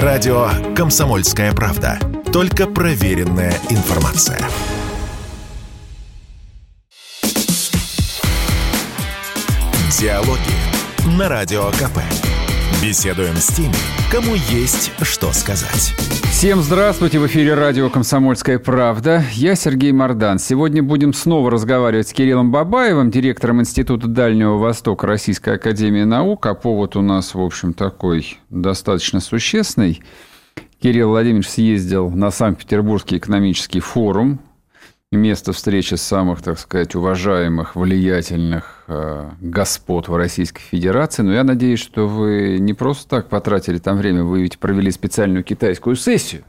Радио «Комсомольская правда». Только проверенная информация. Диалоги на Радио КП. Беседуем с теми, кому есть что сказать. Всем здравствуйте! В эфире радио «Комсомольская правда». Я Сергей Мордан. Сегодня будем снова разговаривать с Кириллом Бабаевым, директором Института Дальнего Востока Российской Академии Наук. А повод у нас, в общем, такой достаточно существенный. Кирилл Владимирович съездил на Санкт-Петербургский экономический форум, место встречи самых, так сказать, уважаемых, влиятельных господ в Российской Федерации. Но я надеюсь, что вы не просто так потратили там время, вы ведь провели специальную китайскую сессию.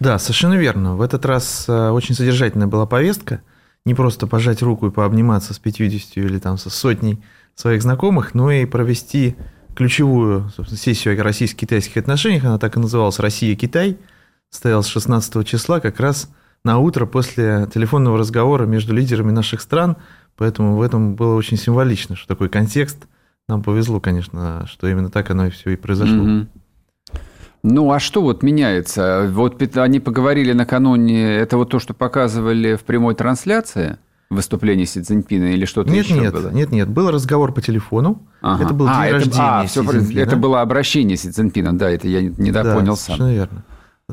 Да, совершенно верно. В этот раз э, очень содержательная была повестка. Не просто пожать руку и пообниматься с 50 или там со сотней своих знакомых, но и провести ключевую сессию о российско-китайских отношениях. Она так и называлась «Россия-Китай». Состоялась 16 числа как раз на утро после телефонного разговора между лидерами наших стран, поэтому в этом было очень символично, что такой контекст. Нам повезло, конечно, что именно так оно и все и произошло. Mm-hmm. Ну, а что вот меняется? Вот они поговорили накануне, это вот то, что показывали в прямой трансляции? выступление Си Цзиньпина или что-то нет, еще нет, было? Нет, нет, был разговор по телефону. Ага. Это был день а, рождения это, а, Си все, Цзиньпина. Это было обращение Си Цзиньпина, да, это я не допонял да, сам. совершенно верно.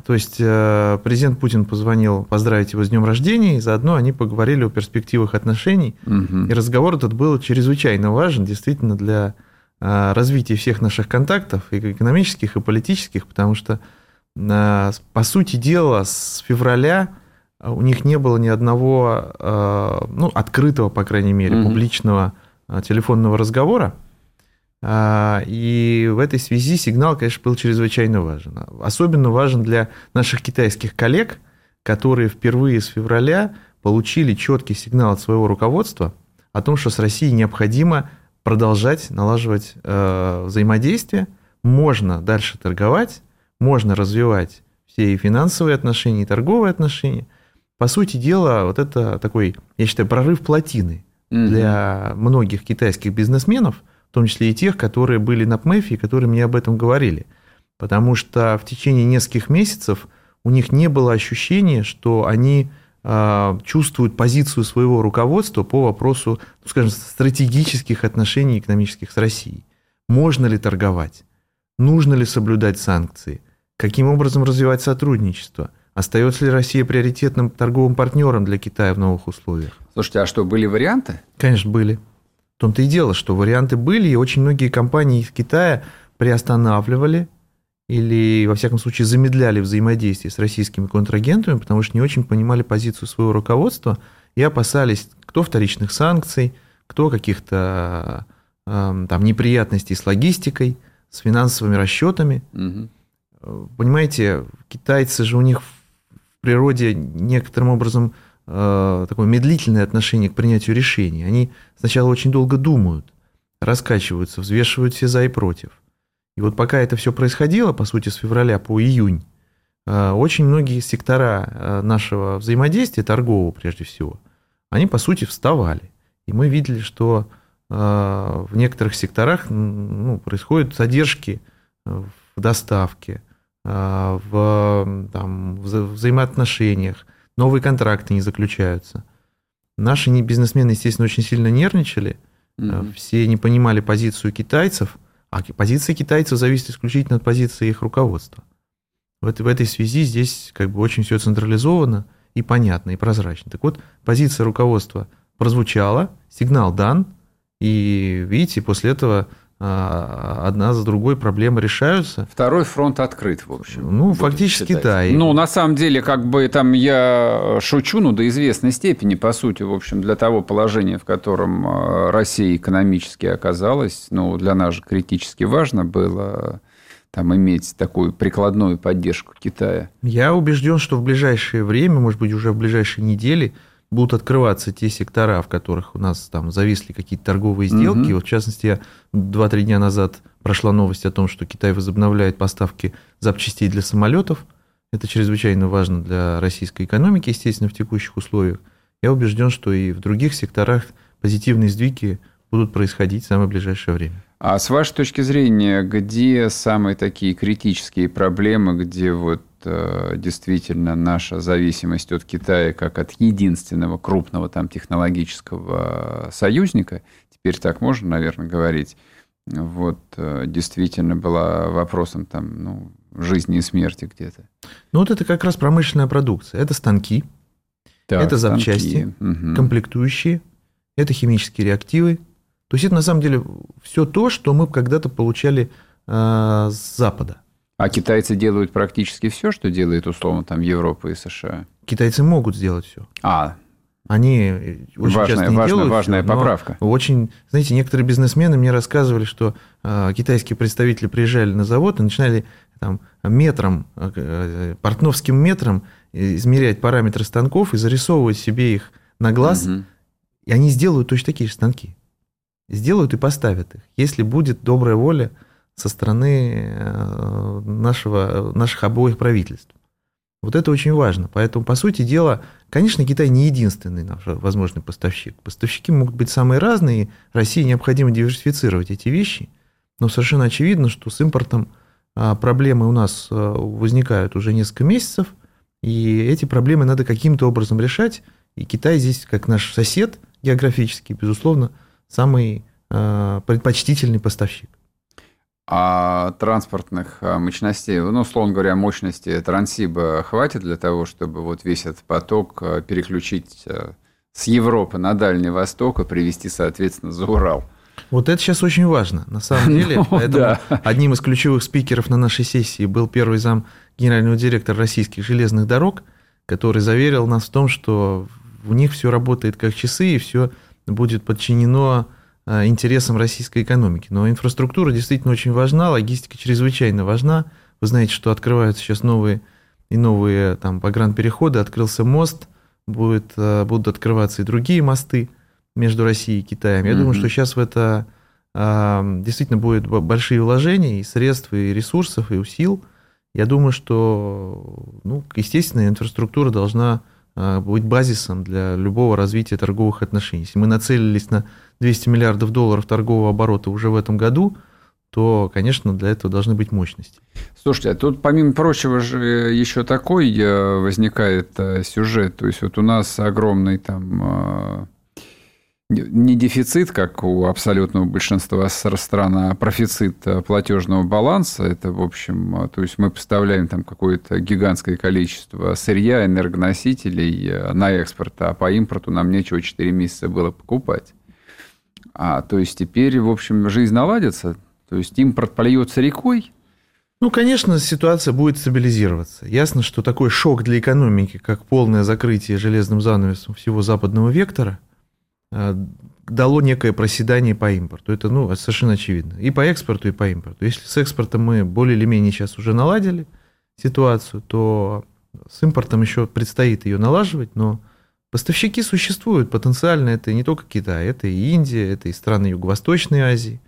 То есть э, президент Путин позвонил поздравить его с днем рождения, и заодно они поговорили о перспективах отношений. Угу. И разговор этот был чрезвычайно важен действительно для э, развития всех наших контактов, и экономических, и политических, потому что, э, по сути дела, с февраля у них не было ни одного, ну, открытого, по крайней мере, угу. публичного телефонного разговора. И в этой связи сигнал, конечно, был чрезвычайно важен. Особенно важен для наших китайских коллег, которые впервые с февраля получили четкий сигнал от своего руководства о том, что с Россией необходимо продолжать налаживать э, взаимодействие, можно дальше торговать, можно развивать все и финансовые отношения, и торговые отношения. По сути дела, вот это такой, я считаю, прорыв плотины для многих китайских бизнесменов – в том числе и тех, которые были на ПМЭФе и которые мне об этом говорили. Потому что в течение нескольких месяцев у них не было ощущения, что они э, чувствуют позицию своего руководства по вопросу, ну, скажем, стратегических отношений экономических с Россией. Можно ли торговать? Нужно ли соблюдать санкции? Каким образом развивать сотрудничество? Остается ли Россия приоритетным торговым партнером для Китая в новых условиях? Слушайте, а что, были варианты? Конечно, были. Том-то и дело, что варианты были, и очень многие компании из Китая приостанавливали или, во всяком случае, замедляли взаимодействие с российскими контрагентами, потому что не очень понимали позицию своего руководства и опасались кто вторичных санкций, кто каких-то э, там неприятностей с логистикой, с финансовыми расчетами. Угу. Понимаете, китайцы же у них в природе некоторым образом Э, такое медлительное отношение к принятию решений. Они сначала очень долго думают, раскачиваются, взвешивают все за и против. И вот пока это все происходило, по сути, с февраля по июнь, э, очень многие сектора э, нашего взаимодействия, торгового прежде всего, они, по сути, вставали. И мы видели, что в некоторых секторах ну, происходят задержки в доставке, в там, взаимоотношениях, новые контракты не заключаются. Наши бизнесмены, естественно, очень сильно нервничали, mm-hmm. все не понимали позицию китайцев, а позиция китайцев зависит исключительно от позиции их руководства. Вот в этой связи здесь как бы очень все централизовано и понятно, и прозрачно. Так вот, позиция руководства прозвучала, сигнал дан, и видите, после этого одна за другой проблемы решаются. Второй фронт открыт, в общем. Ну, фактически, считать. да. Ну, на самом деле, как бы там я шучу, ну, до известной степени, по сути, в общем, для того положения, в котором а, Россия экономически оказалась, ну, для нас же критически важно было там иметь такую прикладную поддержку Китая. Я убежден, что в ближайшее время, может быть, уже в ближайшие недели, будут открываться те сектора, в которых у нас там зависли какие-то торговые сделки. Угу. Вот, в частности, я 2-3 дня назад прошла новость о том, что Китай возобновляет поставки запчастей для самолетов. Это чрезвычайно важно для российской экономики, естественно, в текущих условиях. Я убежден, что и в других секторах позитивные сдвиги будут происходить в самое ближайшее время. А с вашей точки зрения, где самые такие критические проблемы, где вот действительно наша зависимость от Китая как от единственного крупного там технологического союзника, теперь так можно, наверное, говорить, вот э, действительно была вопросом там, ну, жизни и смерти где-то. Ну вот это как раз промышленная продукция. Это станки, так, это запчасти, угу. комплектующие, это химические реактивы. То есть это на самом деле все то, что мы когда-то получали э, с Запада. А китайцы делают практически все, что делает условно там Европа и США. Китайцы могут сделать все. А, они очень важная, часто не важная, делают важная все, поправка. Очень, знаете, некоторые бизнесмены мне рассказывали, что э, китайские представители приезжали на завод и начинали там, метром, э, портновским метром измерять параметры станков и зарисовывать себе их на глаз, угу. и они сделают точно такие же станки. Сделают и поставят их, если будет добрая воля со стороны э, нашего, наших обоих правительств. Вот это очень важно. Поэтому, по сути дела, конечно, Китай не единственный наш возможный поставщик. Поставщики могут быть самые разные. России необходимо диверсифицировать эти вещи. Но совершенно очевидно, что с импортом а, проблемы у нас а, возникают уже несколько месяцев. И эти проблемы надо каким-то образом решать. И Китай здесь, как наш сосед географический, безусловно, самый а, предпочтительный поставщик а транспортных а, мощностей, ну, условно говоря, мощности Транссиба хватит для того, чтобы вот весь этот поток а, переключить а, с Европы на Дальний Восток и привести, соответственно, за Урал? Вот это сейчас очень важно, на самом деле. Ну, да. одним из ключевых спикеров на нашей сессии был первый зам генерального директора российских железных дорог, который заверил нас в том, что у них все работает как часы, и все будет подчинено Э, интересам российской экономики. Но инфраструктура действительно очень важна, логистика чрезвычайно важна. Вы знаете, что открываются сейчас новые и новые там погранпереходы, открылся мост, будет, э, будут открываться и другие мосты между Россией и Китаем. Я mm-hmm. думаю, что сейчас в это э, действительно будет большие вложения и средств, и ресурсов, и усил. Я думаю, что, ну, естественно, инфраструктура должна быть базисом для любого развития торговых отношений. Если мы нацелились на 200 миллиардов долларов торгового оборота уже в этом году, то, конечно, для этого должны быть мощности. Слушайте, а тут, помимо прочего, же еще такой э, возникает э, сюжет. То есть вот у нас огромный там э, не дефицит, как у абсолютного большинства стран, а профицит платежного баланса. Это, в общем, то есть мы поставляем там какое-то гигантское количество сырья, энергоносителей на экспорт, а по импорту нам нечего 4 месяца было покупать. А, то есть теперь, в общем, жизнь наладится? То есть импорт польется рекой? Ну, конечно, ситуация будет стабилизироваться. Ясно, что такой шок для экономики, как полное закрытие железным занавесом всего западного вектора, э, дало некое проседание по импорту. Это ну, совершенно очевидно. И по экспорту, и по импорту. Если с экспортом мы более или менее сейчас уже наладили ситуацию, то с импортом еще предстоит ее налаживать, но Поставщики существуют потенциально, это не только Китай, это и Индия, это и страны Юго-Восточной Азии,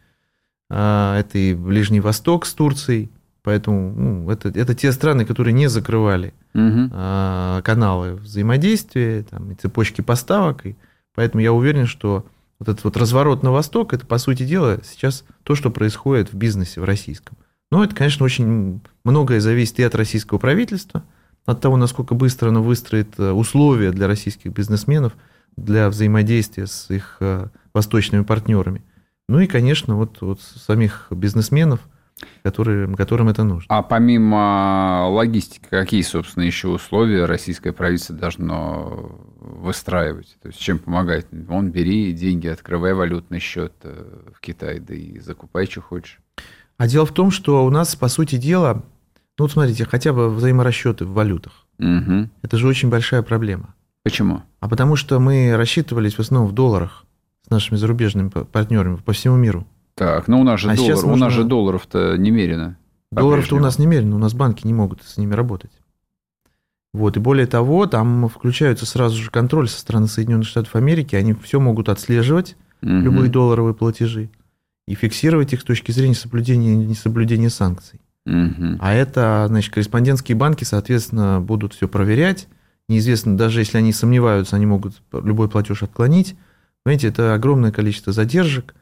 а, это и Ближний Восток с Турцией, поэтому ну, это, это те страны, которые не закрывали угу. каналы взаимодействия, там, и цепочки поставок, и поэтому я уверен, что вот этот вот разворот на восток, это, по сути дела, сейчас то, что происходит в бизнесе в российском. Но это, конечно, очень многое зависит и от российского правительства – от того, насколько быстро оно выстроит э, условия для российских бизнесменов для взаимодействия с их э, восточными партнерами. Ну и, конечно, вот, вот самих бизнесменов, которые, которым это нужно. А помимо логистики, какие, собственно, еще условия российское правительство должно выстраивать? То есть чем помогать? Вон, бери деньги, открывай валютный счет э, в Китае, да и закупай, что хочешь. А дело в том, что у нас, по сути дела, ну вот смотрите, хотя бы взаиморасчеты в валютах. Угу. Это же очень большая проблема. Почему? А потому что мы рассчитывались в основном в долларах с нашими зарубежными партнерами по всему миру. Так, ну у нас же, а доллар, у нас же долларов-то немерено. Долларов-то у нас немерено, у нас банки не могут с ними работать. Вот, и более того, там включаются сразу же контроль со стороны Соединенных Штатов Америки, они все могут отслеживать, угу. любые долларовые платежи, и фиксировать их с точки зрения соблюдения несоблюдения санкций. Угу. А это, значит, корреспондентские банки, соответственно, будут все проверять. Неизвестно, даже если они сомневаются, они могут любой платеж отклонить. Понимаете, это огромное количество задержек.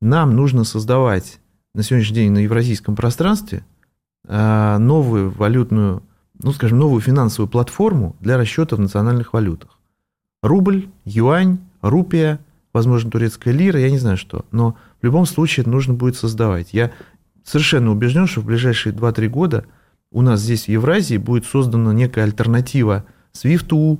Нам нужно создавать на сегодняшний день на евразийском пространстве а, новую валютную, ну, скажем, новую финансовую платформу для расчета в национальных валютах. Рубль, юань, рупия, возможно, турецкая лира, я не знаю что. Но в любом случае это нужно будет создавать. Я совершенно убежден, что в ближайшие 2-3 года у нас здесь в Евразии будет создана некая альтернатива SWIFT,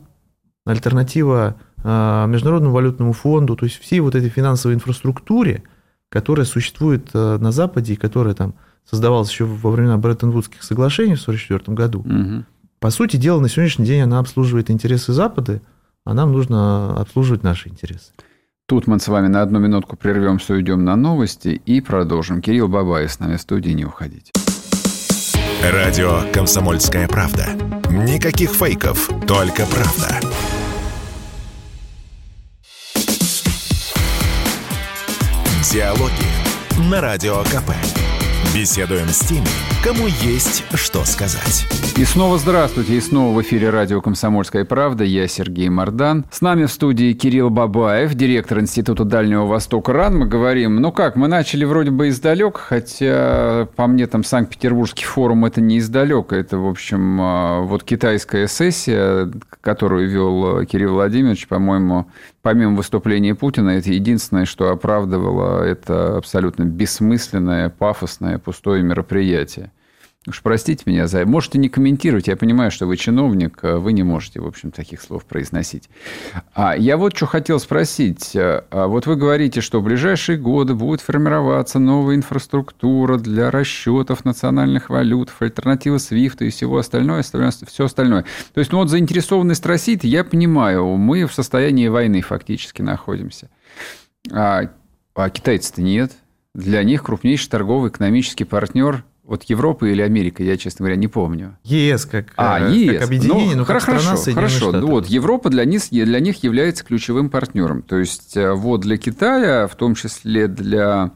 альтернатива а, Международному валютному фонду, то есть всей вот этой финансовой инфраструктуре, которая существует а, на Западе и которая там создавалась еще во времена Бреттон-Вудских соглашений в 1944 году. Угу. По сути дела, на сегодняшний день она обслуживает интересы Запада, а нам нужно обслуживать наши интересы. Тут мы с вами на одну минутку прервемся, уйдем на новости и продолжим. Кирилл Бабаев с нами в студии, не уходите. Радио «Комсомольская правда». Никаких фейков, только правда. Диалоги на Радио КП. Беседуем с теми, кому есть что сказать. И снова здравствуйте, и снова в эфире радио «Комсомольская правда». Я Сергей Мордан. С нами в студии Кирилл Бабаев, директор Института Дальнего Востока РАН. Мы говорим, ну как, мы начали вроде бы издалек, хотя по мне там Санкт-Петербургский форум это не издалека. Это, в общем, а, вот китайская сессия, которую вел Кирилл Владимирович, по-моему, помимо выступления Путина, это единственное, что оправдывало это абсолютно бессмысленное, пафосное, пустое мероприятие. Уж простите меня за... Можете не комментировать, я понимаю, что вы чиновник, а вы не можете, в общем, таких слов произносить. А я вот что хотел спросить. А вот вы говорите, что в ближайшие годы будет формироваться новая инфраструктура для расчетов национальных валют, альтернатива SWIFT и всего остальное, все остальное. То есть, ну вот заинтересованность России, я понимаю, мы в состоянии войны фактически находимся. А, а китайцы-то нет. Для них крупнейший торговый экономический партнер вот Европа или Америка, я, честно говоря, не помню. ЕС как, а, э, ЕС. как объединение, ну, но как хорошо, страна хорошо. Ну, вот Европа для них, для них является ключевым партнером. То есть, э, вот для Китая, в том числе для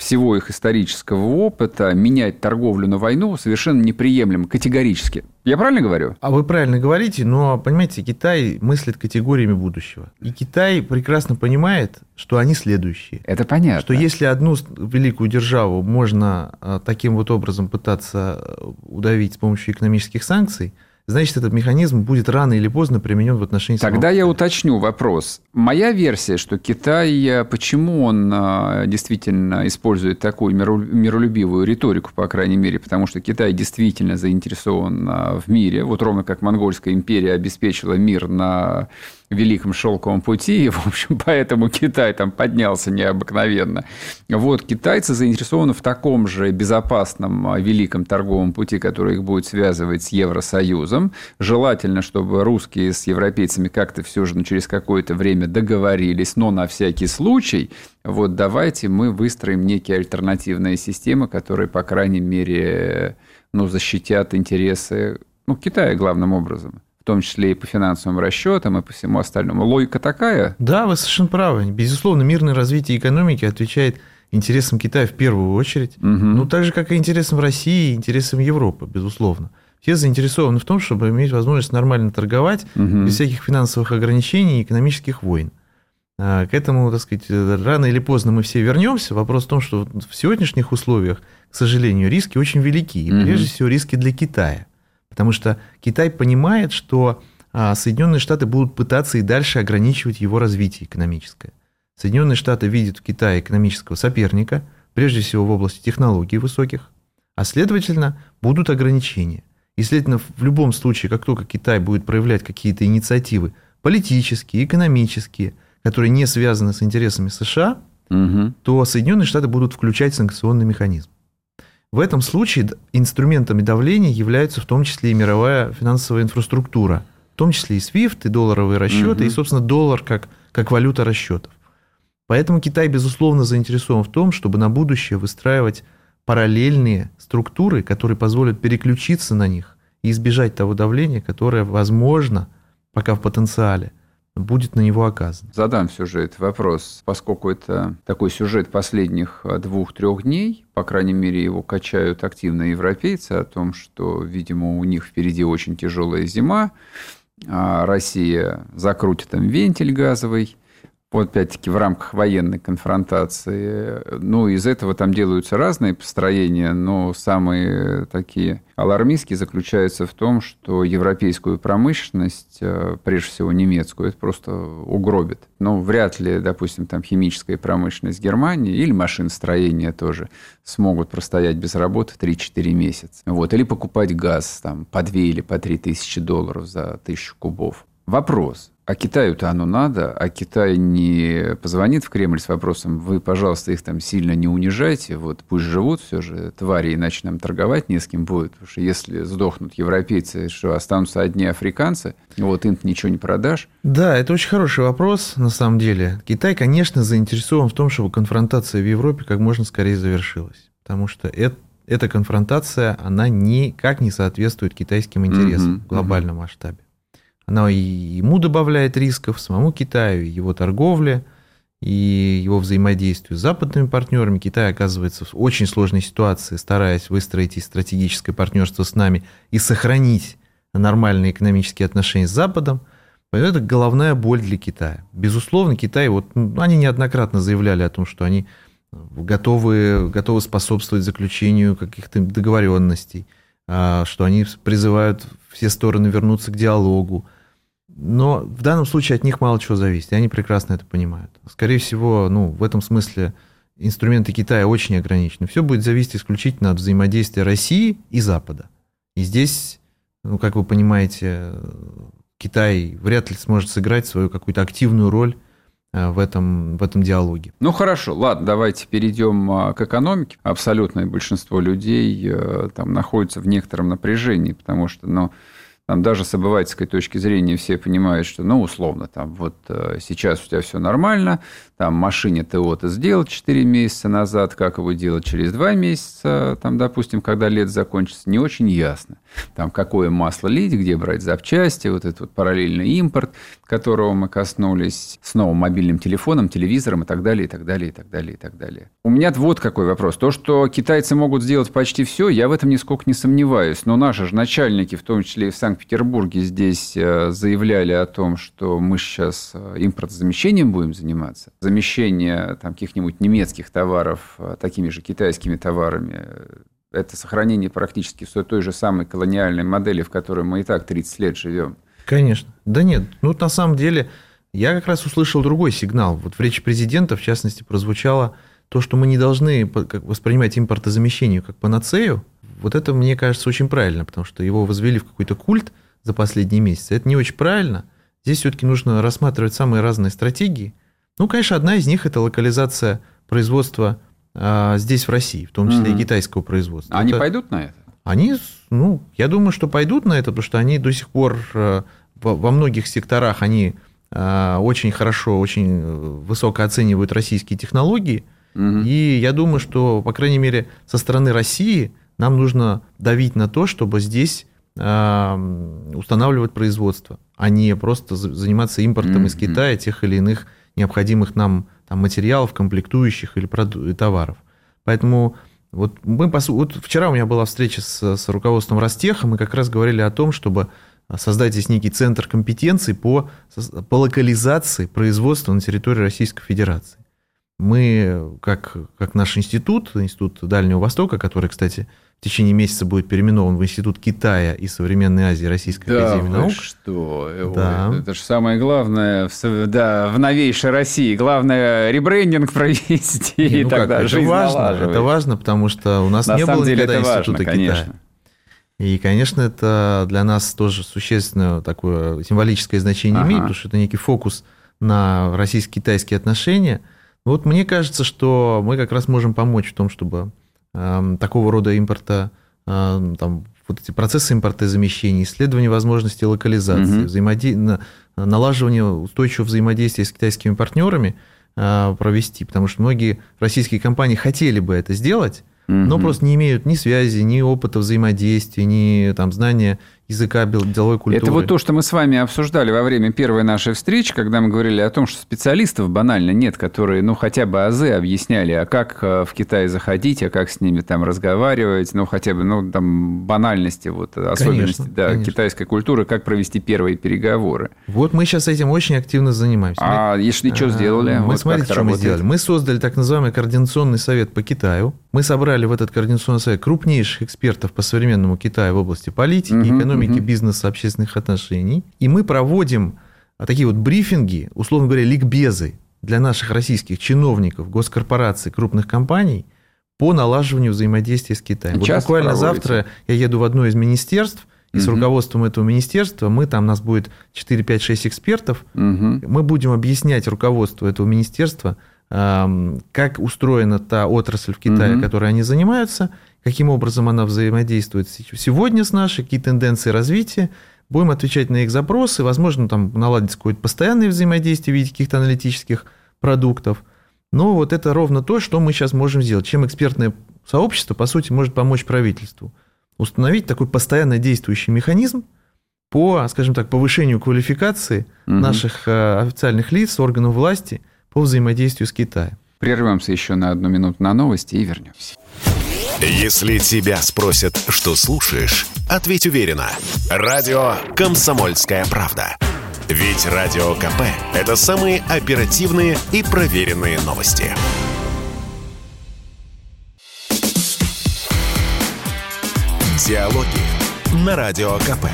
всего их исторического опыта менять торговлю на войну совершенно неприемлемо, категорически. Я правильно говорю? А вы правильно говорите, но, понимаете, Китай мыслит категориями будущего. И Китай прекрасно понимает, что они следующие. Это понятно. Что если одну великую державу можно а, таким вот образом пытаться э, удавить с помощью экономических санкций – значит, этот механизм будет рано или поздно применен в отношении Тогда я уточню вопрос. Моя версия, что Китай, э, почему он э, действительно использует такую миролюбивую риторику, по крайней мере, потому что Китай действительно заинтересован э, в мире, вот ровно как Монгольская империя обеспечила мир на Великом Шелковом пути, и, в общем, поэтому Китай там поднялся необыкновенно. Вот китайцы заинтересованы в таком же безопасном а, великом торговом пути, который их будет связывать с Евросоюзом. Желательно, чтобы русские с европейцами как-то все же ну, через какое-то время договорились, но на всякий случай, вот давайте мы выстроим некие альтернативные системы, которые, по крайней мере, ну, защитят интересы ну, Китая главным образом том числе и по финансовым расчетам, и по всему остальному. Логика такая? Да, вы совершенно правы. Безусловно, мирное развитие экономики отвечает интересам Китая в первую очередь, угу. ну, так же, как и интересам России, и интересам Европы, безусловно. Все заинтересованы в том, чтобы иметь возможность нормально торговать, угу. без всяких финансовых ограничений и экономических войн. А, к этому, так сказать, рано или поздно мы все вернемся. Вопрос в том, что в сегодняшних условиях, к сожалению, риски очень велики. И прежде всего риски для Китая. Потому что Китай понимает, что а, Соединенные Штаты будут пытаться и дальше ограничивать его развитие экономическое. Соединенные Штаты видят в Китае экономического соперника, прежде всего в области технологий высоких, а следовательно будут ограничения. И, следовательно, в любом случае, как только Китай будет проявлять какие-то инициативы политические, экономические, которые не связаны с интересами США, угу. то Соединенные Штаты будут включать санкционный механизм. В этом случае инструментами давления являются в том числе и мировая финансовая инфраструктура, в том числе и SWIFT, и долларовые расчеты, угу. и, собственно, доллар как, как валюта расчетов. Поэтому Китай, безусловно, заинтересован в том, чтобы на будущее выстраивать параллельные структуры, которые позволят переключиться на них и избежать того давления, которое возможно, пока в потенциале, будет на него оказан. Задам этот вопрос, поскольку это такой сюжет последних а, двух-трех дней, по крайней мере, его качают активно европейцы о том, что, видимо, у них впереди очень тяжелая зима, а Россия закрутит им вентиль газовый, опять-таки в рамках военной конфронтации. Ну, из этого там делаются разные построения, но самые такие алармистские заключаются в том, что европейскую промышленность, э, прежде всего немецкую, это просто угробит. Ну, вряд ли, допустим, там химическая промышленность Германии или машиностроение тоже смогут простоять без работы 3-4 месяца. Вот. Или покупать газ там, по 2 или по 3 тысячи долларов за тысячу кубов. Вопрос. А Китаю-то оно надо, а Китай не позвонит в Кремль с вопросом, вы, пожалуйста, их там сильно не унижайте, вот пусть живут все же твари, иначе нам торговать не с кем будет, потому что если сдохнут европейцы, что останутся одни африканцы, вот им ничего не продашь. Да, это очень хороший вопрос, на самом деле. Китай, конечно, заинтересован в том, чтобы конфронтация в Европе как можно скорее завершилась, потому что это эта конфронтация, она никак не соответствует китайским интересам угу, в глобальном угу. масштабе. Она и ему добавляет рисков, самому Китаю, его торговле и его взаимодействию с западными партнерами. Китай оказывается в очень сложной ситуации, стараясь выстроить и стратегическое партнерство с нами и сохранить нормальные экономические отношения с Западом. Это головная боль для Китая. Безусловно, Китай, вот, ну, они неоднократно заявляли о том, что они готовы, готовы способствовать заключению каких-то договоренностей, а, что они призывают все стороны вернуться к диалогу, но в данном случае от них мало чего зависит, и они прекрасно это понимают. Скорее всего, ну, в этом смысле инструменты Китая очень ограничены. Все будет зависеть исключительно от взаимодействия России и Запада. И здесь, ну, как вы понимаете, Китай вряд ли сможет сыграть свою какую-то активную роль э, в этом, в этом диалоге. Ну хорошо, ладно, давайте перейдем а, к экономике. Абсолютное большинство людей э, там находится в некотором напряжении, потому что, ну, там даже с обывательской точки зрения все понимают, что, ну, условно, там вот э, сейчас у тебя все нормально, там машине ТО ты сделал 4 месяца назад, как его делать через 2 месяца, там, допустим, когда лет закончится, не очень ясно. Там какое масло лить, где брать запчасти, вот этот вот параллельный импорт, которого мы коснулись, с новым мобильным телефоном, телевизором и так далее, и так далее, и так далее, и так далее. У меня вот какой вопрос. То, что китайцы могут сделать почти все, я в этом нисколько не сомневаюсь. Но наши же начальники, в том числе и в Санкт-Петербурге, здесь э, заявляли о том, что мы сейчас э, импортозамещением будем заниматься. Замещение там, каких-нибудь немецких товаров э, такими же китайскими товарами это сохранение практически все той же самой колониальной модели, в которой мы и так 30 лет живем. Конечно. Да нет, ну на самом деле я как раз услышал другой сигнал. Вот в речи президента, в частности, прозвучало то, что мы не должны воспринимать импортозамещение как панацею. Вот это, мне кажется, очень правильно, потому что его возвели в какой-то культ за последние месяцы. Это не очень правильно. Здесь все-таки нужно рассматривать самые разные стратегии. Ну, конечно, одна из них – это локализация производства а, здесь, в России, в том числе угу. и китайского производства. Они это, пойдут на это? Они, ну, я думаю, что пойдут на это, потому что они до сих пор э, во многих секторах они э, очень хорошо, очень э, высоко оценивают российские технологии. Угу. И я думаю, что, по крайней мере, со стороны России нам нужно давить на то, чтобы здесь устанавливать производство, а не просто заниматься импортом mm из Китая тех или иных необходимых нам там, материалов, комплектующих или товаров. Поэтому вот мы, вот вчера у меня была встреча с, с руководством Ростеха, мы как раз говорили о том, чтобы создать здесь некий центр компетенций по, по локализации производства на территории Российской Федерации. Мы, как, как наш институт, Институт Дальнего Востока, который, кстати, в течение месяца будет переименован в Институт Китая и Современной Азии Российской да, Академии Наук. что? Да. это же самое главное в, да, в новейшей России. Главное ребрендинг провести Не, и ну тогда как, это важно, это важно, потому что у нас На не было никогда Института важно, Китая. И, конечно, это для нас тоже существенное такое символическое значение ага. имеет, потому что это некий фокус на российско-китайские отношения. Вот мне кажется, что мы как раз можем помочь в том, чтобы такого рода импорта, эм, там, вот эти процессы импорта и замещения, исследование возможностей локализации, угу. взаимоди... налаживание устойчивого взаимодействия с китайскими партнерами э, провести, потому что многие российские компании хотели бы это сделать, но просто не имеют ни связи, ни опыта взаимодействия, ни там, знания языка, деловой культуры. Это вот то, что мы с вами обсуждали во время первой нашей встречи, когда мы говорили о том, что специалистов банально нет, которые, ну, хотя бы азы объясняли, а как э, в Китай заходить, а как с ними там разговаривать, ну, хотя бы, ну, там, банальности, вот, особенности конечно, да, конечно. китайской культуры, как провести первые переговоры. Вот мы сейчас этим очень активно занимаемся. А мы, если что сделали? Мы, вот смотрите, что работает? мы сделали. Мы создали так называемый координационный совет по Китаю. Мы собрали в этот координационный совет крупнейших экспертов по современному Китаю в области политики, угу, экономики, угу. бизнеса, общественных отношений. И мы проводим а, такие вот брифинги, условно говоря, ликбезы для наших российских чиновников, госкорпораций, крупных компаний по налаживанию взаимодействия с Китаем. вот буквально проводите? завтра я еду в одно из министерств, и угу. с руководством этого министерства мы там, у нас будет 4, 5, 6 экспертов, угу. мы будем объяснять руководству этого министерства, как устроена та отрасль в Китае, угу. которой они занимаются, каким образом она взаимодействует сегодня с нашей, какие тенденции развития. Будем отвечать на их запросы, возможно, там наладить какое-то постоянное взаимодействие в виде каких-то аналитических продуктов. Но вот это ровно то, что мы сейчас можем сделать. Чем экспертное сообщество, по сути, может помочь правительству. Установить такой постоянно действующий механизм по, скажем так, повышению квалификации угу. наших э, официальных лиц, органов власти по взаимодействию с Китаем. Прервемся еще на одну минуту на новости и вернемся. Если тебя спросят, что слушаешь, ответь уверенно. Радио «Комсомольская правда». Ведь Радио КП – это самые оперативные и проверенные новости. Диалоги на Радио КП.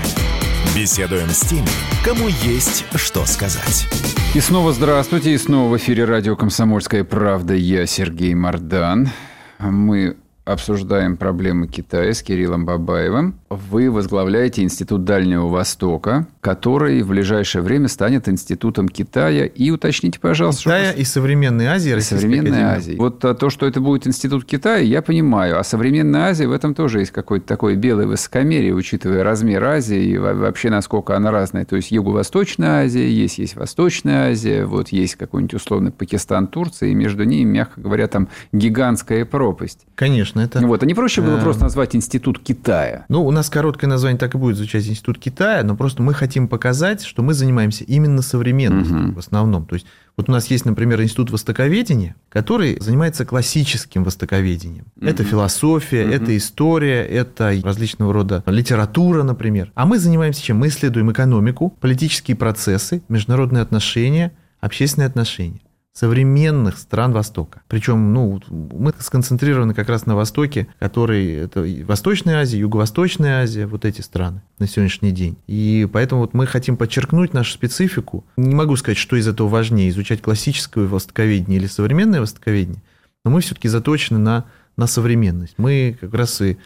Беседуем с теми, кому есть что сказать. И снова здравствуйте, и снова в эфире радио «Комсомольская правда». Я Сергей Мордан. Мы обсуждаем проблемы Китая с Кириллом Бабаевым. Вы возглавляете Институт Дальнего Востока, который в ближайшее время станет Институтом Китая. И уточните, пожалуйста... Китая что... и современной Азии. И современной Азии. Вот а, то, что это будет Институт Китая, я понимаю. А современная Азия, в этом тоже есть какое-то такое белое высокомерие, учитывая размер Азии и вообще насколько она разная. То есть Юго-Восточная Азия, есть, есть Восточная Азия, вот есть какой-нибудь условный Пакистан, Турция, и между ними, мягко говоря, там гигантская пропасть. Конечно конечно, это... Вот, а не проще было просто назвать Институт Китая? Ну, у нас короткое название так и будет звучать Институт Китая, но просто мы хотим показать, что мы занимаемся именно современностью угу. в основном. То есть вот у нас есть, например, Институт Востоковедения, который занимается классическим востоковедением. Угу. Это философия, угу. это история, это различного рода литература, например. А мы занимаемся чем? Мы исследуем экономику, политические процессы, международные отношения, общественные отношения современных стран Востока. Причем, ну, мы сконцентрированы как раз на Востоке, который это Восточная Азия, Юго-Восточная Азия, вот эти страны на сегодняшний день. И поэтому вот мы хотим подчеркнуть нашу специфику. Не могу сказать, что из этого важнее, изучать классическое востоковедение или современное востоковедение, но мы все-таки заточены на на современность. Мы как раз и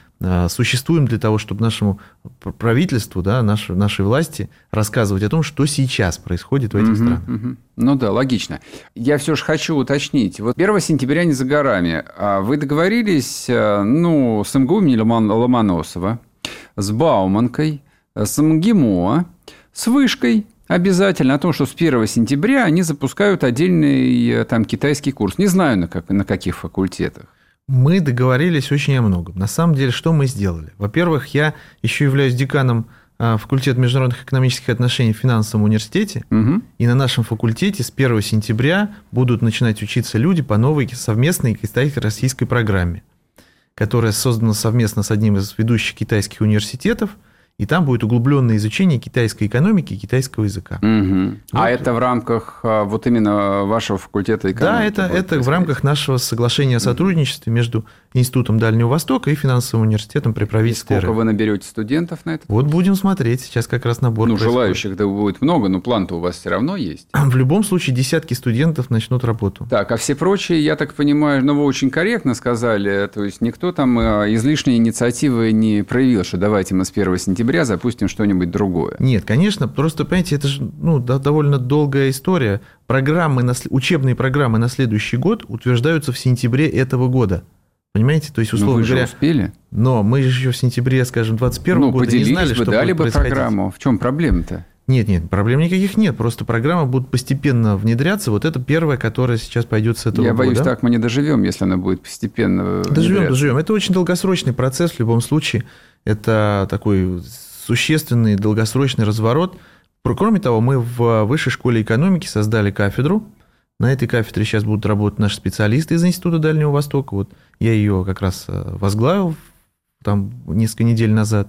существуем для того, чтобы нашему правительству, да, нашей, нашей власти рассказывать о том, что сейчас происходит в этих угу, странах. Угу. Ну да, логично. Я все же хочу уточнить. Вот 1 сентября не за горами. А вы договорились а, ну, с МГУ имени Ломоносова, с Бауманкой, с МГИМО, с Вышкой, обязательно о том, что с 1 сентября они запускают отдельный там китайский курс. Не знаю, на, как, на каких факультетах. Мы договорились очень о многом. На самом деле, что мы сделали? Во-первых, я еще являюсь деканом а, факультета международных экономических отношений в финансовом университете. Угу. И на нашем факультете с 1 сентября будут начинать учиться люди по новой совместной китайско-российской программе, которая создана совместно с одним из ведущих китайских университетов – и там будет углубленное изучение китайской экономики и китайского языка. Угу. Вот. А это в рамках а, вот именно вашего факультета экономики? Да, это, это в рамках нашего соглашения о сотрудничестве между Институтом Дальнего Востока и финансовым университетом при правительстве. И сколько вы наберете студентов на это? Вот будем смотреть. Сейчас как раз набор. Ну, происходит. желающих да будет много, но план-то у вас все равно есть. В любом случае десятки студентов начнут работу. Так, а все прочие, я так понимаю, ну вы очень корректно сказали, то есть никто там а, излишней инициативы не проявил, что давайте мы с 1 сентября сентября запустим что-нибудь другое. Нет, конечно, просто, понимаете, это же ну, довольно долгая история. Программы, учебные программы на следующий год утверждаются в сентябре этого года. Понимаете? То есть, условно но вы говоря... Успели. Но мы же еще в сентябре, скажем, 21 ну, года не знали, бы, что дали будет бы программу. В чем проблема-то? Нет, нет, проблем никаких нет. Просто программы будут постепенно внедряться. Вот это первая, которая сейчас пойдет с этого Я года. боюсь, так мы не доживем, если она будет постепенно Доживем, доживем. Это очень долгосрочный процесс в любом случае. Это такой существенный долгосрочный разворот. Кроме того, мы в Высшей школе экономики создали кафедру. На этой кафедре сейчас будут работать наши специалисты из Института Дальнего Востока. Вот я ее как раз э, возглавил там несколько недель назад.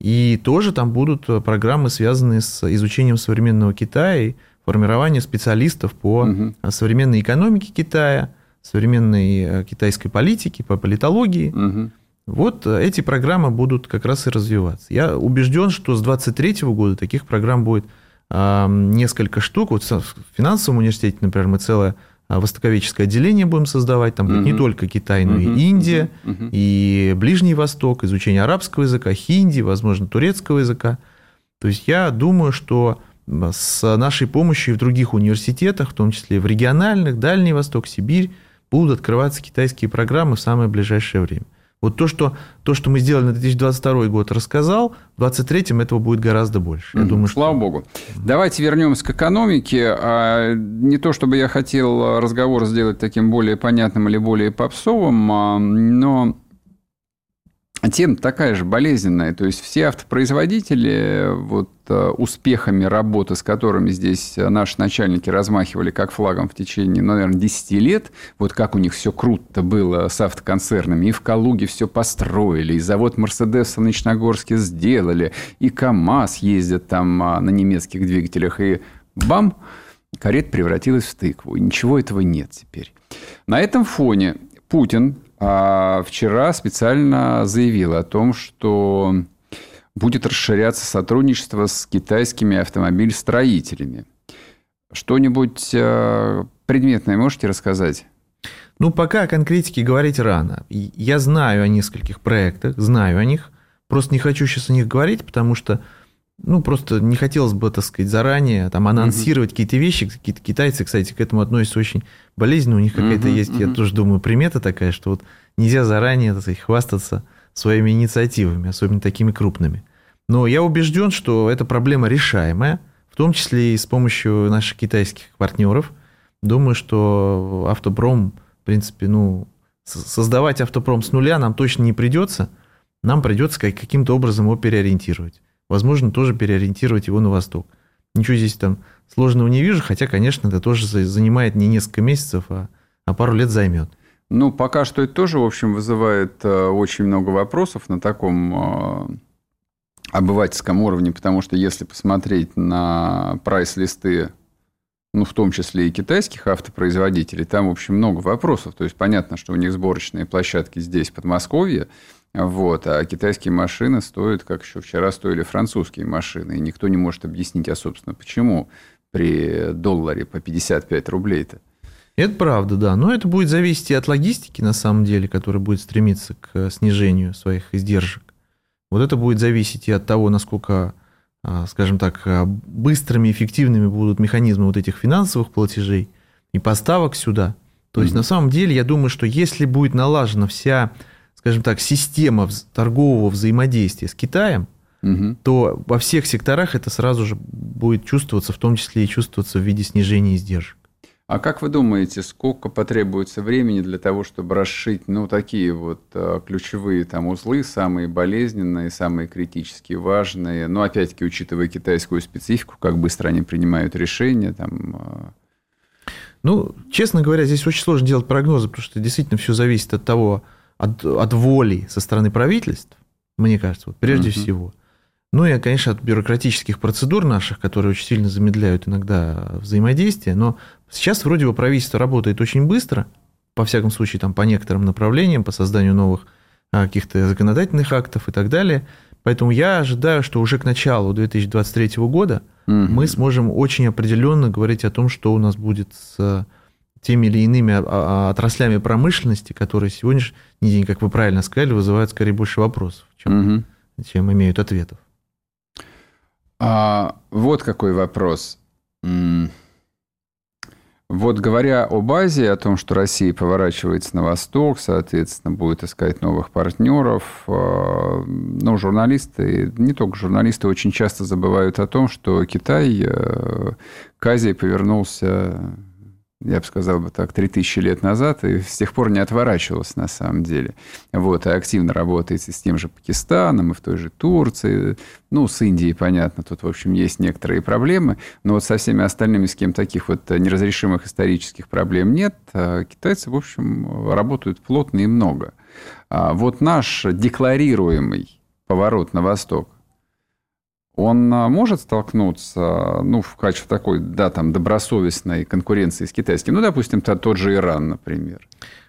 И тоже там будут программы, связанные с изучением современного Китая и формированием специалистов по угу. современной экономике Китая, современной э, китайской политике, по политологии. Угу. Вот э, эти программы будут как раз и развиваться. Я убежден, что с 2023 года таких программ будет несколько штук. Вот в финансовом университете, например, мы целое востоковедческое отделение будем создавать. Там будет не только Китай, но и Индия, и Ближний Восток, изучение арабского языка, хинди, возможно, турецкого языка. То есть я думаю, что с нашей помощью и в других университетах, в том числе в региональных, Дальний Восток, Сибирь, будут открываться китайские программы в самое ближайшее время. Вот то, что, то, что мы сделали на 2022 год, рассказал, в 2023 этого будет гораздо больше. Я думаю, Слава что... богу. Давайте вернемся к экономике. А, не то, чтобы я хотел разговор сделать таким более понятным или более попсовым, а, но тема такая же болезненная. То есть все автопроизводители вот э, успехами работы, с которыми здесь наши начальники размахивали как флагом в течение, ну, наверное, 10 лет, вот как у них все круто было с автоконцернами, и в Калуге все построили, и завод Мерседес в Ночногорске сделали, и КАМАЗ ездят там а, на немецких двигателях, и бам, карет превратилась в тыкву. И ничего этого нет теперь. На этом фоне Путин а вчера специально заявил о том, что будет расширяться сотрудничество с китайскими автомобилестроителями. Что-нибудь э, предметное можете рассказать? Ну, пока о конкретике говорить рано. Я знаю о нескольких проектах, знаю о них. Просто не хочу сейчас о них говорить, потому что ну, просто не хотелось бы, так сказать, заранее там анонсировать угу. какие-то вещи. Какие-то китайцы, кстати, к этому относятся очень болезненно. У них какая-то угу, есть, я тоже думаю, примета такая, что вот нельзя заранее, так сказать, хвастаться своими инициативами, особенно такими крупными. Но я убежден, что эта проблема решаемая, в том числе и с помощью наших китайских партнеров. Думаю, что автопром, в принципе, ну, создавать автопром с нуля нам точно не придется. Нам придется каким-то образом его переориентировать возможно, тоже переориентировать его на восток. Ничего здесь там сложного не вижу, хотя, конечно, это тоже занимает не несколько месяцев, а, а пару лет займет. Ну, пока что это тоже, в общем, вызывает э, очень много вопросов на таком э, обывательском уровне, потому что если посмотреть на прайс-листы, ну, в том числе и китайских автопроизводителей, там, в общем, много вопросов. То есть, понятно, что у них сборочные площадки здесь, в Подмосковье, вот. А китайские машины стоят, как еще вчера стоили французские машины. И никто не может объяснить, а, собственно, почему при долларе по 55 рублей-то. Это правда, да. Но это будет зависеть и от логистики, на самом деле, которая будет стремиться к снижению своих издержек. Вот это будет зависеть и от того, насколько, а, скажем так, быстрыми, эффективными будут механизмы вот этих финансовых платежей и поставок сюда. То есть, mm-hmm. на самом деле, я думаю, что если будет налажена вся скажем так, система торгового взаимодействия с Китаем, угу. то во всех секторах это сразу же будет чувствоваться, в том числе и чувствоваться в виде снижения издержек. А как вы думаете, сколько потребуется времени для того, чтобы расшить, ну, такие вот э, ключевые там узлы, самые болезненные, самые критически важные, ну, опять-таки, учитывая китайскую специфику, как быстро они принимают решения, там... Э... Ну, честно говоря, здесь очень сложно делать прогнозы, потому что действительно все зависит от того, от, от воли со стороны правительств, мне кажется, вот прежде uh-huh. всего. Ну и, конечно, от бюрократических процедур наших, которые очень сильно замедляют иногда взаимодействие. Но сейчас вроде бы правительство работает очень быстро, по всяком случае, там, по некоторым направлениям, по созданию новых а, каких-то законодательных актов и так далее. Поэтому я ожидаю, что уже к началу 2023 года угу. мы сможем очень определенно говорить о том, что у нас будет с теми или иными а, а, отраслями промышленности, которые сегодняшний день, как вы правильно сказали, вызывают скорее больше вопросов, чем, угу. чем имеют ответов. А, вот какой вопрос. Вот говоря о базе, о том, что Россия поворачивается на восток, соответственно, будет искать новых партнеров, ну, журналисты, не только журналисты, очень часто забывают о том, что Китай э, к Азии повернулся я бы сказал бы так, 3000 лет назад, и с тех пор не отворачивалась на самом деле. Вот, и активно работает и с тем же Пакистаном, и в той же Турции, ну, с Индией, понятно, тут, в общем, есть некоторые проблемы, но вот со всеми остальными, с кем таких вот неразрешимых исторических проблем нет, а китайцы, в общем, работают плотно и много. А вот наш декларируемый поворот на восток, он а, может столкнуться, ну, в качестве такой, да, там, добросовестной конкуренции с китайским, ну, допустим, тот же Иран, например.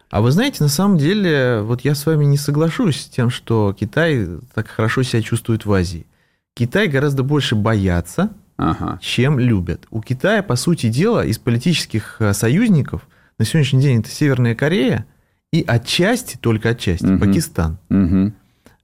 А вы знаете, на самом деле, вот я с вами не соглашусь с тем, что Китай так хорошо себя чувствует в Азии. Китай гораздо больше боятся, ага. чем любят. У Китая, по сути дела, из политических э, союзников на сегодняшний день это Северная Корея и отчасти, только отчасти, угу. Пакистан. Угу.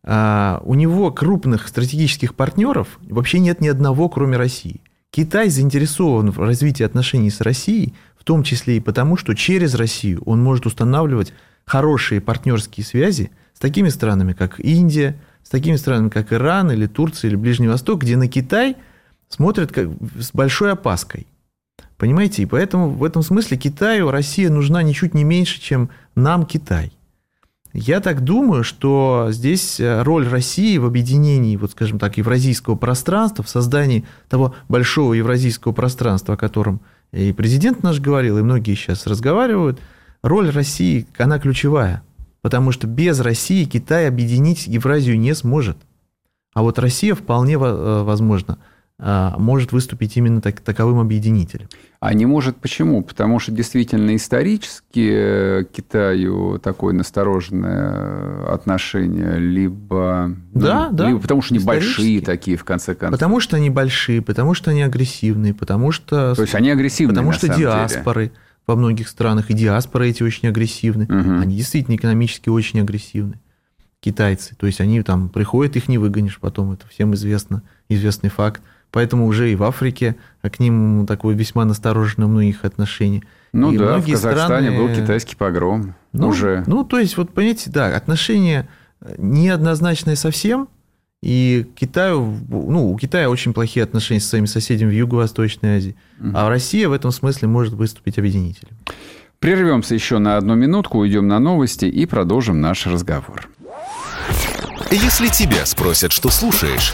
А, у него крупных стратегических партнеров вообще нет ни одного, кроме России. Китай заинтересован в развитии отношений с Россией, в том числе и потому, что через Россию он может устанавливать хорошие партнерские связи с такими странами, как Индия, с такими странами, как Иран или Турция или Ближний Восток, где на Китай смотрят как с большой опаской. Понимаете? И поэтому в этом смысле Китаю Россия нужна ничуть не меньше, чем нам Китай. Я так думаю, что здесь э, роль России в объединении, вот скажем так, евразийского пространства, в создании того большого евразийского пространства, о котором и президент наш говорил, и многие сейчас разговаривают, роль России, она ключевая. Потому что без России Китай объединить Евразию не сможет. А вот Россия вполне э, возможно – может выступить именно так, таковым объединителем. А не может почему? Потому что действительно исторически к Китаю такое настороженное отношение, либо... Да, ну, да. Либо потому что они большие такие, в конце концов. Потому что они большие, потому что они агрессивные, потому что... То есть они агрессивные, Потому что диаспоры деле. во многих странах, и диаспоры эти очень агрессивны. Угу. Они действительно экономически очень агрессивны китайцы. То есть они там приходят, их не выгонишь потом, это всем известно, известный факт. Поэтому уже и в Африке к ним такое весьма настороженное многих отношение. Ну и да, в Казахстане страны... был китайский погром ну, уже. Ну, то есть, вот понимаете, да, отношения неоднозначные совсем, и Китаю, ну, у Китая очень плохие отношения со своими соседями в Юго-Восточной Азии, угу. а Россия в этом смысле может выступить объединителем. Прервемся еще на одну минутку, уйдем на новости и продолжим наш разговор. Если тебя спросят, что слушаешь,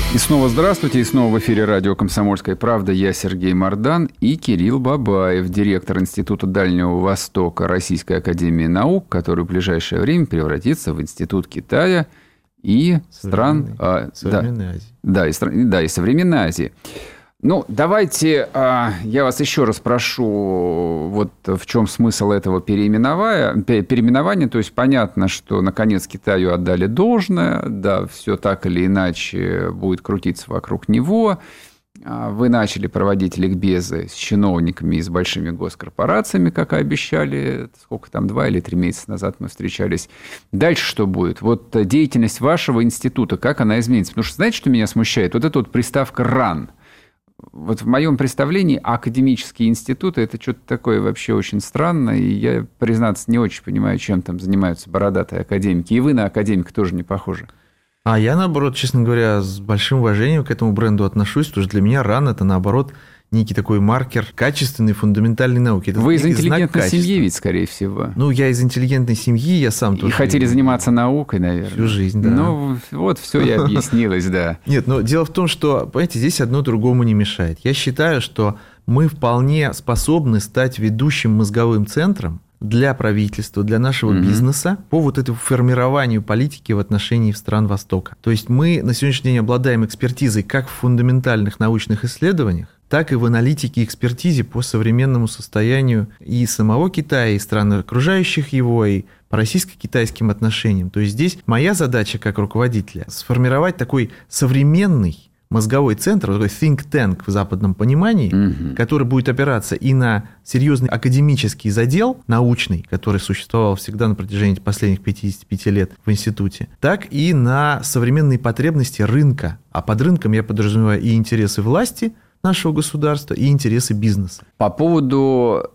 И снова здравствуйте, и снова в эфире радио «Комсомольская правда». Я Сергей Мордан и Кирилл Бабаев, директор Института Дальнего Востока Российской Академии Наук, который в ближайшее время превратится в Институт Китая и стран... А, современной да, Азии. Да и, да, и Современной Азии. Ну, давайте а, я вас еще раз прошу, вот в чем смысл этого переименования. переименования. То есть понятно, что наконец Китаю отдали должное, да, все так или иначе будет крутиться вокруг него. А, вы начали проводить ликбезы с чиновниками и с большими госкорпорациями, как и обещали. Сколько там, два или три месяца назад мы встречались. Дальше что будет? Вот деятельность вашего института, как она изменится? Потому что знаете, что меня смущает? Вот эта вот приставка «ран» вот в моем представлении академические институты это что-то такое вообще очень странное, и я, признаться, не очень понимаю, чем там занимаются бородатые академики. И вы на академика тоже не похожи. А я, наоборот, честно говоря, с большим уважением к этому бренду отношусь, потому что для меня ран это, наоборот, некий такой маркер качественной фундаментальной науки. Это Вы из интеллигентной семьи ведь, скорее всего. Ну, я из интеллигентной семьи, я сам тоже. И хотели заниматься наукой, наверное. Всю жизнь, да. Ну, вот все и объяснилось, да. Нет, но дело в том, что, понимаете, здесь одно другому не мешает. Я считаю, что мы вполне способны стать ведущим мозговым центром для правительства, для нашего mm-hmm. бизнеса по вот этому формированию политики в отношении стран Востока. То есть мы на сегодняшний день обладаем экспертизой как в фундаментальных научных исследованиях, так и в аналитике и экспертизе по современному состоянию и самого Китая, и стран окружающих его, и по российско-китайским отношениям. То есть здесь моя задача как руководителя сформировать такой современный мозговой центр, такой think tank в западном понимании, угу. который будет опираться и на серьезный академический задел научный, который существовал всегда на протяжении последних 55 лет в институте, так и на современные потребности рынка. А под рынком я подразумеваю и интересы власти нашего государства, и интересы бизнеса. По поводу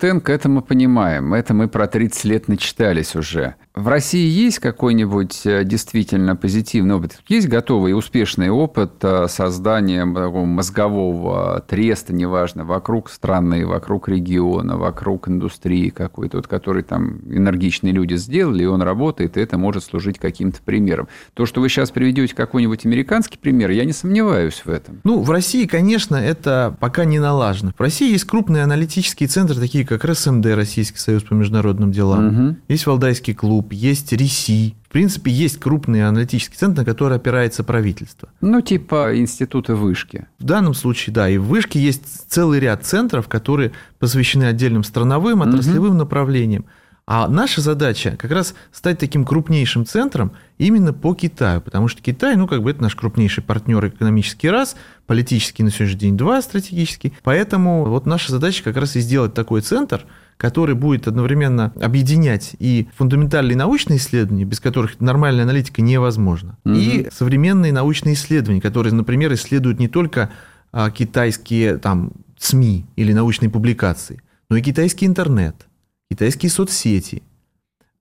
Tank, это мы понимаем, это мы про 30 лет начитались уже. В России есть какой-нибудь э, действительно позитивный опыт? Есть готовый успешный опыт э, создания такого мозгового треста, неважно, вокруг страны, вокруг региона, вокруг индустрии какой-то, вот, который там энергичные люди сделали, и он работает, и это может служить каким-то примером. То, что вы сейчас приведете какой-нибудь американский пример, я не сомневаюсь в этом. Ну, в России, конечно, это пока не налажено. В России есть крупные аналитические центры, такие как РСМД, Российский союз по международным делам, угу. есть Валдайский клуб, Group, есть РИСИ. В принципе, есть крупный аналитический центр, на который опирается правительство. Ну, типа института вышки. В данном случае, да. И в вышке есть целый ряд центров, которые посвящены отдельным страновым, отраслевым угу. направлениям. А наша задача как раз стать таким крупнейшим центром именно по Китаю, потому что Китай, ну, как бы это наш крупнейший партнер экономический раз, политический на сегодняшний день два стратегический. Поэтому вот наша задача как раз и сделать такой центр – который будет одновременно объединять и фундаментальные научные исследования, без которых нормальная аналитика невозможна, угу. и современные научные исследования, которые, например, исследуют не только а, китайские там, СМИ или научные публикации, но и китайский интернет, китайские соцсети,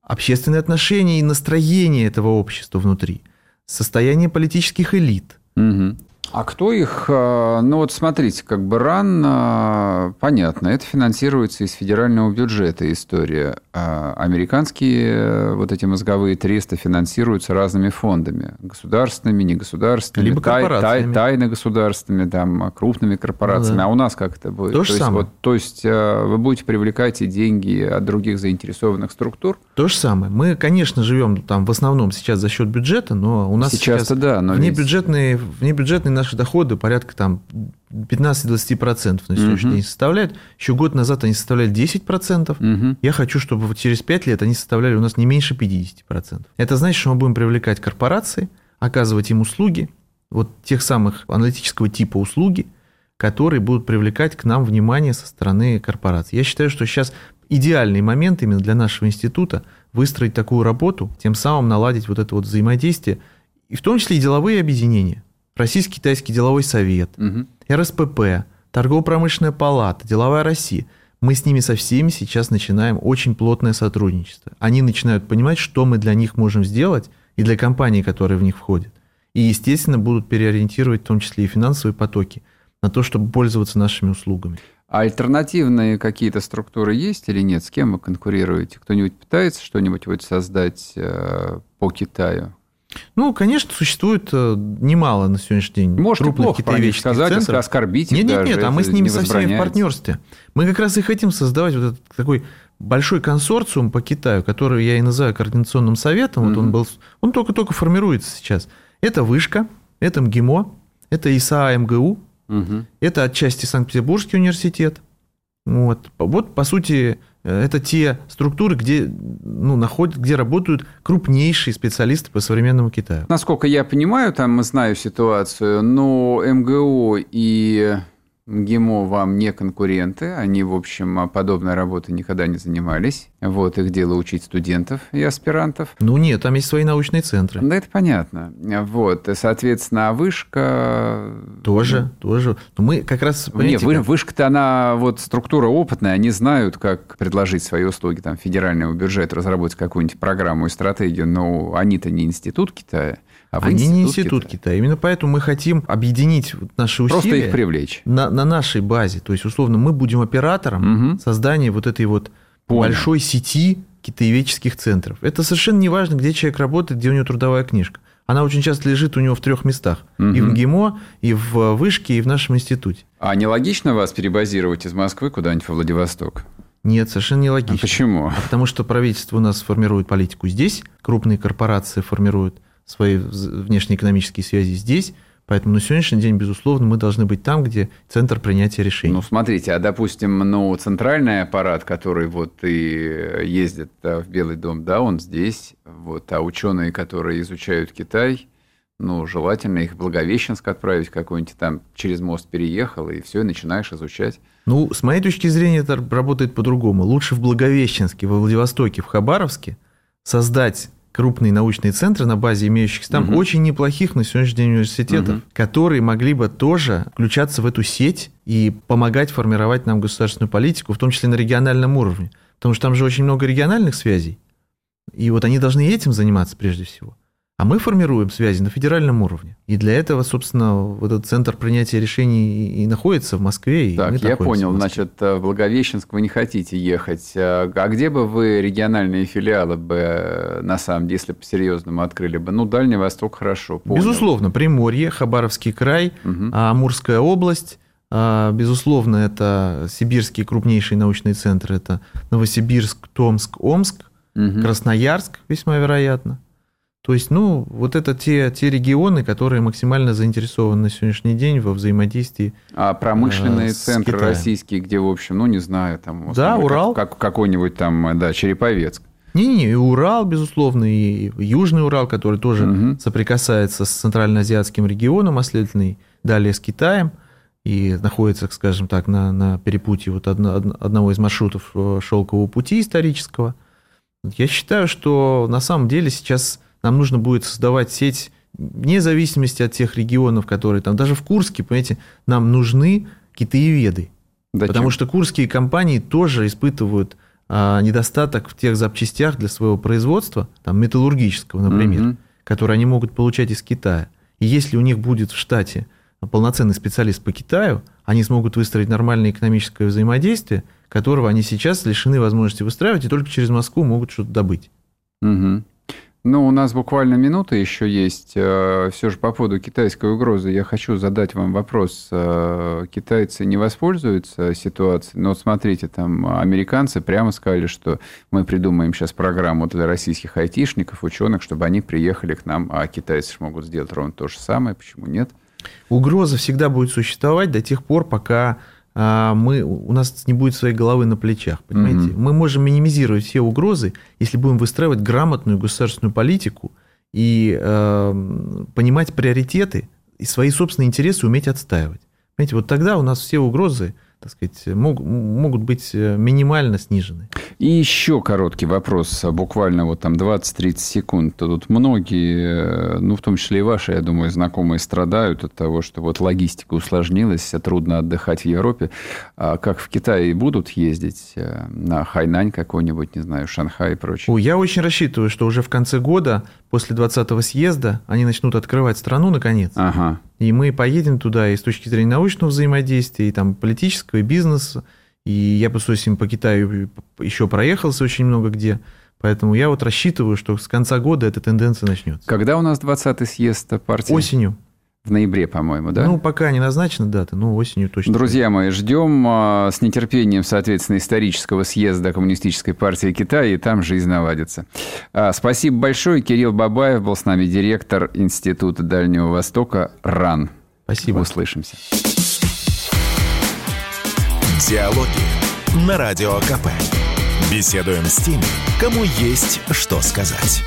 общественные отношения и настроение этого общества внутри, состояние политических элит. Угу. А кто их... Э, ну вот смотрите, как бы РАН, э, понятно, это финансируется из федерального бюджета история. А американские э, вот эти мозговые тресты финансируются разными фондами. Государственными, негосударственными. Либо корпорациями. Тай, тайно государственными, там, крупными корпорациями. Ну, да. А у нас как это будет? То же то самое. Есть, вот, то есть вы будете привлекать и деньги от других заинтересованных структур? То же самое. Мы, конечно, живем там в основном сейчас за счет бюджета, но у нас сейчас, сейчас да, но внебюджетные, ведь... внебюджетные наши доходы порядка там 15-20% на сегодняшний угу. день составляют. Еще год назад они составляли 10%. Угу. Я хочу, чтобы вот через 5 лет они составляли у нас не меньше 50%. Это значит, что мы будем привлекать корпорации, оказывать им услуги, вот тех самых аналитического типа услуги, которые будут привлекать к нам внимание со стороны корпораций. Я считаю, что сейчас идеальный момент именно для нашего института выстроить такую работу, тем самым наладить вот это вот взаимодействие, и в том числе и деловые объединения. Российско-китайский деловой совет, угу. РСПП, Торгово-промышленная палата, Деловая Россия. Мы с ними со всеми сейчас начинаем очень плотное сотрудничество. Они начинают понимать, что мы для них можем сделать и для компаний, которые в них входят. И, естественно, будут переориентировать в том числе и финансовые потоки на то, чтобы пользоваться нашими услугами. А альтернативные какие-то структуры есть или нет? С кем вы конкурируете? Кто-нибудь пытается что-нибудь вот создать э, по Китаю? Ну, конечно, существует э, немало на сегодняшний день Можете крупных плохо китаеведческих сказать, центров. оскорбить Нет, нет, нет, а мы с ними со всеми в партнерстве. Мы как раз и хотим создавать вот этот такой большой консорциум по Китаю, который я и называю координационным советом. Mm-hmm. Вот он был, он только-только формируется сейчас. Это Вышка, это МГИМО, это ИСА МГУ, mm-hmm. это отчасти Санкт-Петербургский университет. Вот, вот по сути это те структуры, где, ну, находят, где работают крупнейшие специалисты по современному Китаю. Насколько я понимаю, там знаю ситуацию, но МГУ и ГИМО вам не конкуренты, они, в общем, подобной работой никогда не занимались. Вот, их дело учить студентов и аспирантов. Ну нет, там есть свои научные центры. Да, это понятно. Вот, соответственно, вышка... Тоже, тоже. Но мы как раз... Нет, как... вышка-то она, вот, структура опытная, они знают, как предложить свои услуги там федерального бюджета, разработать какую-нибудь программу и стратегию, но они-то не институт Китая. А Они институт не институт Китая. Китая. Именно поэтому мы хотим объединить наши усилия. Просто их привлечь. На, на нашей базе. То есть, условно, мы будем оператором угу. создания вот этой вот Понял. большой сети китаеведческих центров. Это совершенно не важно, где человек работает, где у него трудовая книжка. Она очень часто лежит у него в трех местах. Угу. И в ГИМО, и в Вышке, и в нашем институте. А не логично вас перебазировать из Москвы куда-нибудь во Владивосток? Нет, совершенно не логично. А почему? А потому что правительство у нас формирует политику здесь, крупные корпорации формируют свои внешнеэкономические связи здесь. Поэтому на сегодняшний день, безусловно, мы должны быть там, где центр принятия решений. Ну, смотрите, а, допустим, ну, центральный аппарат, который вот и ездит в Белый дом, да, он здесь, вот, а ученые, которые изучают Китай, Ну, желательно их в Благовещенск отправить какой-нибудь там, через мост переехал, и все, и начинаешь изучать. Ну, с моей точки зрения, это работает по-другому. Лучше в Благовещенске, во Владивостоке, в Хабаровске создать крупные научные центры на базе имеющихся там угу. очень неплохих на сегодняшний день университетов, угу. которые могли бы тоже включаться в эту сеть и помогать формировать нам государственную политику, в том числе на региональном уровне. Потому что там же очень много региональных связей. И вот они должны этим заниматься прежде всего. А мы формируем связи на федеральном уровне. И для этого, собственно, вот этот центр принятия решений и находится в Москве. Так, я понял. Значит, в Благовещенск вы не хотите ехать. А, а где бы вы региональные филиалы бы, на самом деле, если по-серьезному открыли бы? Ну, Дальний Восток хорошо. Понял. Безусловно, Приморье, Хабаровский край, угу. Амурская область. А, безусловно, это сибирские крупнейшие научные центры. Это Новосибирск, Томск, Омск, угу. Красноярск, весьма вероятно. То есть, ну, вот это те, те регионы, которые максимально заинтересованы на сегодняшний день во взаимодействии. А промышленные э, центры Китаем. российские, где, в общем, ну, не знаю, там... Да, Урал. Как, как какой-нибудь там, да, Череповецк. Не-не, и Урал, безусловно, и Южный Урал, который тоже угу. соприкасается с центральноазиатским регионом, а следовательно, далее с Китаем, и находится, скажем так, на, на перепутье вот одно, одного из маршрутов э, шелкового пути исторического. Я считаю, что на самом деле сейчас нам нужно будет создавать сеть вне зависимости от тех регионов, которые там, даже в Курске, понимаете, нам нужны китаеведы. Зачем? Потому что курские компании тоже испытывают а, недостаток в тех запчастях для своего производства, там, металлургического, например, угу. которые они могут получать из Китая. И если у них будет в штате полноценный специалист по Китаю, они смогут выстроить нормальное экономическое взаимодействие, которого они сейчас лишены возможности выстраивать и только через Москву могут что-то добыть. Угу. Ну, у нас буквально минута еще есть. Э, Все же по поводу китайской угрозы я хочу задать вам вопрос. Э, китайцы не воспользуются ситуацией? Но ну, смотрите, там американцы прямо сказали, что мы придумаем сейчас программу для российских айтишников, ученых, чтобы они приехали к нам, а китайцы же могут сделать ровно то же самое. Почему нет? Угроза всегда будет существовать до тех пор, пока мы, у нас не будет своей головы на плечах, понимаете? Угу. Мы можем минимизировать все угрозы, если будем выстраивать грамотную государственную политику и э, понимать приоритеты и свои собственные интересы уметь отстаивать. Понимаете, вот тогда у нас все угрозы так сказать, мог, могут быть э, минимально снижены. И еще короткий вопрос, буквально вот там 20-30 секунд. Тут многие, э, ну, в том числе и ваши, я думаю, знакомые страдают от того, что вот логистика усложнилась, трудно отдыхать в Европе. А как в Китае будут ездить э, на Хайнань какой-нибудь, не знаю, Шанхай и прочее? Я очень рассчитываю, что уже в конце года, после 20-го съезда, они начнут открывать страну наконец. Ага. И мы поедем туда и с точки зрения научного взаимодействия, и там политического, и бизнеса. И я, по сути, по Китаю еще проехался очень много где. Поэтому я вот рассчитываю, что с конца года эта тенденция начнется. Когда у нас 20-й съезд партии? Осенью. В ноябре, по-моему, да? Ну, пока не назначена дата, но осенью точно. Друзья мои, ждем а, с нетерпением, соответственно, исторического съезда Коммунистической партии Китая, и там жизнь наладится. А, спасибо большое. Кирилл Бабаев был с нами, директор Института Дальнего Востока РАН. Спасибо. Услышимся. Диалоги на Радио КП. Беседуем с теми, кому есть что сказать.